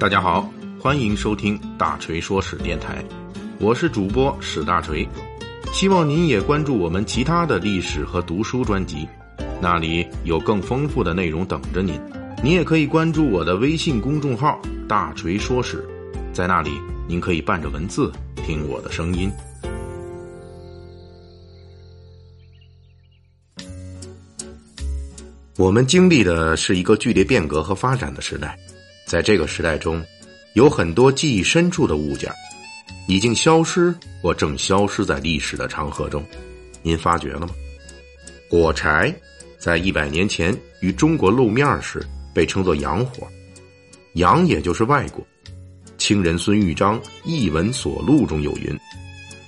大家好，欢迎收听大锤说史电台，我是主播史大锤，希望您也关注我们其他的历史和读书专辑，那里有更丰富的内容等着您。您也可以关注我的微信公众号“大锤说史”，在那里您可以伴着文字听我的声音。我们经历的是一个剧烈变革和发展的时代，在这个时代中，有很多记忆深处的物件，已经消失或正消失在历史的长河中。您发觉了吗？火柴在一百年前与中国露面时被称作洋火，洋也就是外国。清人孙玉章《艺文所录》中有云：“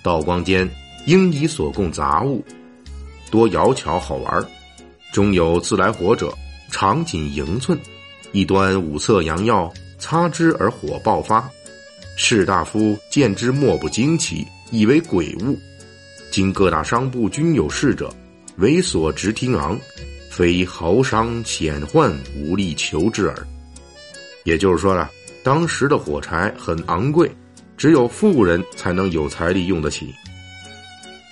道光间应以所供杂物，多摇巧好玩。”中有自来火者，长仅盈寸，一端五色洋药，擦之而火爆发。士大夫见之莫不惊奇，以为鬼物。今各大商埠均有事者，为所直听昂，非豪商显宦无力求之耳。也就是说了，当时的火柴很昂贵，只有富人才能有财力用得起。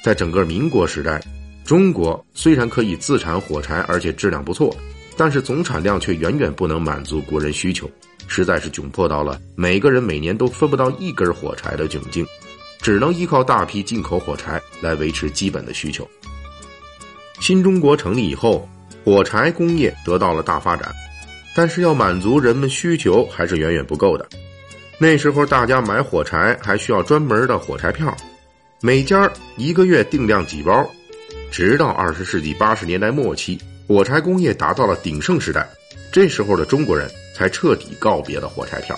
在整个民国时代。中国虽然可以自产火柴，而且质量不错，但是总产量却远远不能满足国人需求，实在是窘迫到了每个人每年都分不到一根火柴的窘境，只能依靠大批进口火柴来维持基本的需求。新中国成立以后，火柴工业得到了大发展，但是要满足人们需求还是远远不够的。那时候大家买火柴还需要专门的火柴票，每家一个月定量几包。直到二十世纪八十年代末期，火柴工业达到了鼎盛时代，这时候的中国人才彻底告别了火柴票。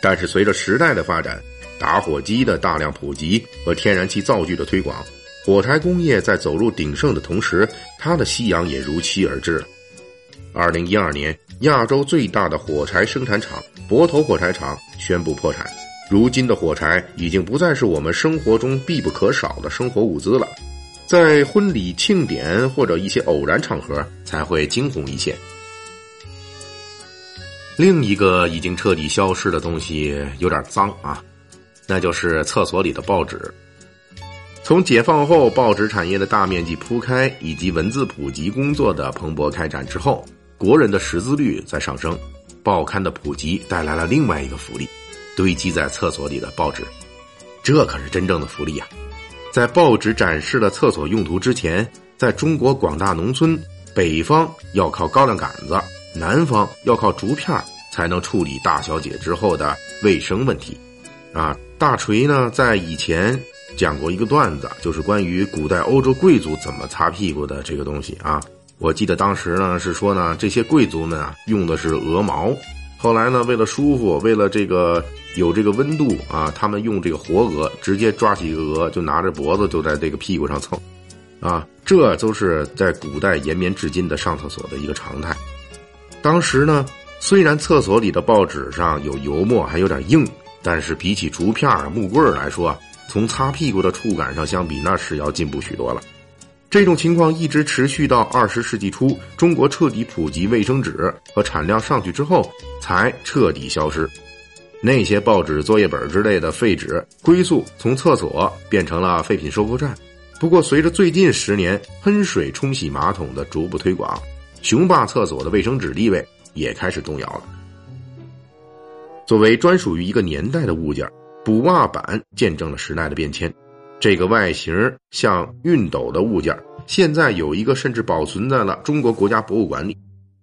但是随着时代的发展，打火机的大量普及和天然气灶具的推广，火柴工业在走入鼎盛的同时，它的夕阳也如期而至。二零一二年，亚洲最大的火柴生产厂博头火柴厂宣布破产。如今的火柴已经不再是我们生活中必不可少的生活物资了。在婚礼庆典或者一些偶然场合才会惊鸿一现。另一个已经彻底消失的东西有点脏啊，那就是厕所里的报纸。从解放后报纸产业的大面积铺开以及文字普及工作的蓬勃开展之后，国人的识字率在上升，报刊的普及带来了另外一个福利：堆积在厕所里的报纸，这可是真正的福利呀！在报纸展示了厕所用途之前，在中国广大农村，北方要靠高粱杆子，南方要靠竹片才能处理大小姐之后的卫生问题。啊，大锤呢在以前讲过一个段子，就是关于古代欧洲贵族怎么擦屁股的这个东西啊。我记得当时呢是说呢，这些贵族们啊用的是鹅毛。后来呢，为了舒服，为了这个有这个温度啊，他们用这个活鹅，直接抓起一个鹅，就拿着脖子就在这个屁股上蹭，啊，这都是在古代延绵至今的上厕所的一个常态。当时呢，虽然厕所里的报纸上有油墨，还有点硬，但是比起竹片、木棍来说，从擦屁股的触感上相比，那是要进步许多了。这种情况一直持续到二十世纪初，中国彻底普及卫生纸和产量上去之后，才彻底消失。那些报纸、作业本之类的废纸归宿从厕所变成了废品收购站。不过，随着最近十年喷水冲洗马桶的逐步推广，雄霸厕所的卫生纸地位也开始动摇了。作为专属于一个年代的物件，补袜板见证了时代的变迁。这个外形像熨斗的物件，现在有一个甚至保存在了中国国家博物馆里。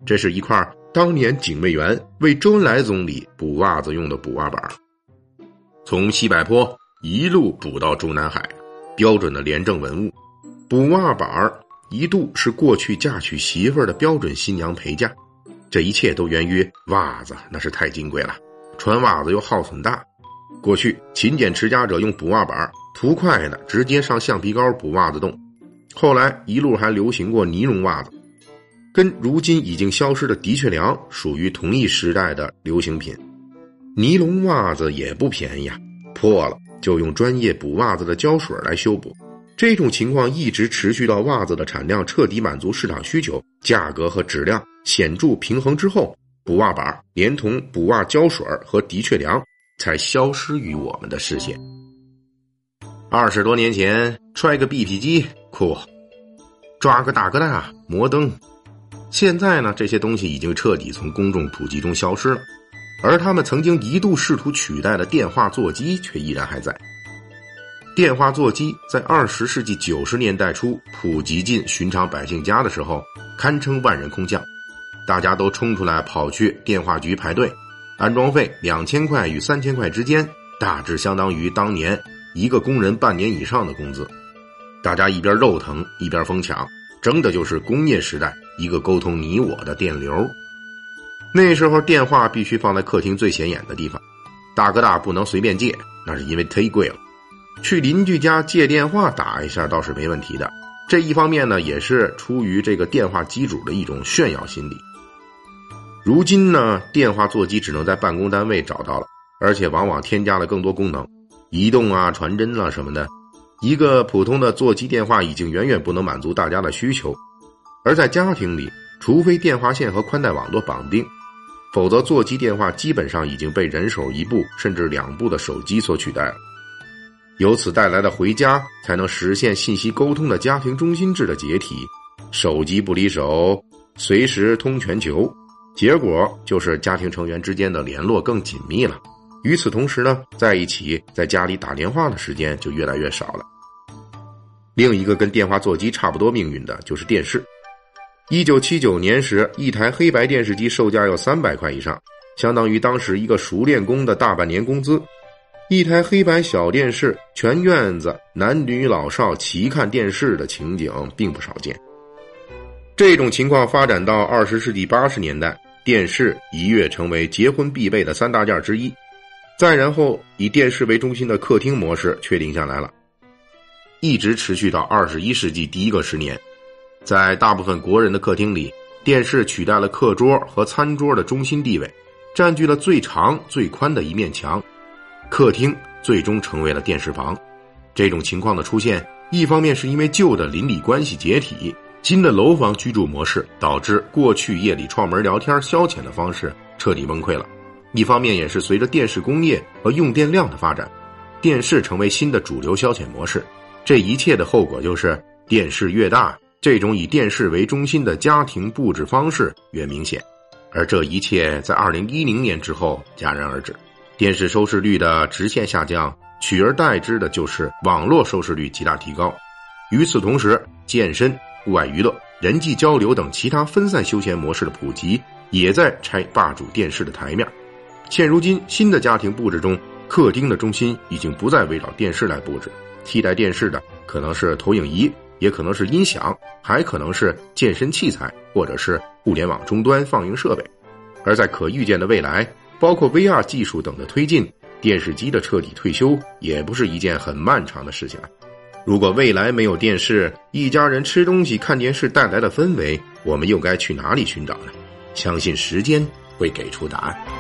这是一块当年警卫员为周恩来总理补袜子用的补袜板，从西柏坡一路补到中南海，标准的廉政文物。补袜板一度是过去嫁娶媳妇儿的标准新娘陪嫁。这一切都源于袜子，那是太金贵了，穿袜子又耗损大。过去勤俭持家者用补袜板。图快的，直接上橡皮膏补袜子洞。后来一路还流行过尼龙袜子，跟如今已经消失的的确良属于同一时代的流行品。尼龙袜子也不便宜啊，破了就用专业补袜子的胶水来修补。这种情况一直持续到袜子的产量彻底满足市场需求，价格和质量显著平衡之后，补袜板，连同补袜胶水和的确良，才消失于我们的视线。二十多年前，揣个 BP 机酷，抓个大哥大摩登。现在呢，这些东西已经彻底从公众普及中消失了，而他们曾经一度试图取代的电话座机却依然还在。电话座机在二十世纪九十年代初普及进寻常百姓家的时候，堪称万人空巷，大家都冲出来跑去电话局排队，安装费两千块与三千块之间，大致相当于当年一个工人半年以上的工资。大家一边肉疼一边疯抢，争的就是工业时代。一个沟通你我的电流，那时候电话必须放在客厅最显眼的地方，大哥大不能随便借，那是因为忒贵了。去邻居家借电话打一下倒是没问题的。这一方面呢，也是出于这个电话机主的一种炫耀心理。如今呢，电话座机只能在办公单位找到了，而且往往添加了更多功能，移动啊、传真啊什么的。一个普通的座机电话已经远远不能满足大家的需求。而在家庭里，除非电话线和宽带网络绑定，否则座机电话基本上已经被人手一部甚至两部的手机所取代了。由此带来的回家才能实现信息沟通的家庭中心制的解体，手机不离手，随时通全球，结果就是家庭成员之间的联络更紧密了。与此同时呢，在一起在家里打电话的时间就越来越少了。另一个跟电话座机差不多命运的就是电视。一九七九年时，一台黑白电视机售价要三百块以上，相当于当时一个熟练工的大半年工资。一台黑白小电视，全院子男女老少齐看电视的情景并不少见。这种情况发展到二十世纪八十年代，电视一跃成为结婚必备的三大件之一。再然后，以电视为中心的客厅模式确定下来了，一直持续到二十一世纪第一个十年。在大部分国人的客厅里，电视取代了课桌和餐桌的中心地位，占据了最长最宽的一面墙。客厅最终成为了电视房。这种情况的出现，一方面是因为旧的邻里关系解体，新的楼房居住模式导致过去夜里串门聊天消遣的方式彻底崩溃了；一方面也是随着电视工业和用电量的发展，电视成为新的主流消遣模式。这一切的后果就是电视越大。这种以电视为中心的家庭布置方式越明显，而这一切在二零一零年之后戛然而止，电视收视率的直线下降，取而代之的就是网络收视率极大提高。与此同时，健身、户外娱乐、人际交流等其他分散休闲模式的普及，也在拆霸主电视的台面。现如今，新的家庭布置中，客厅的中心已经不再围绕电视来布置，替代电视的可能是投影仪。也可能是音响，还可能是健身器材，或者是互联网终端放映设备。而在可预见的未来，包括 VR 技术等的推进，电视机的彻底退休也不是一件很漫长的事情了。如果未来没有电视，一家人吃东西看电视带来的氛围，我们又该去哪里寻找呢？相信时间会给出答案。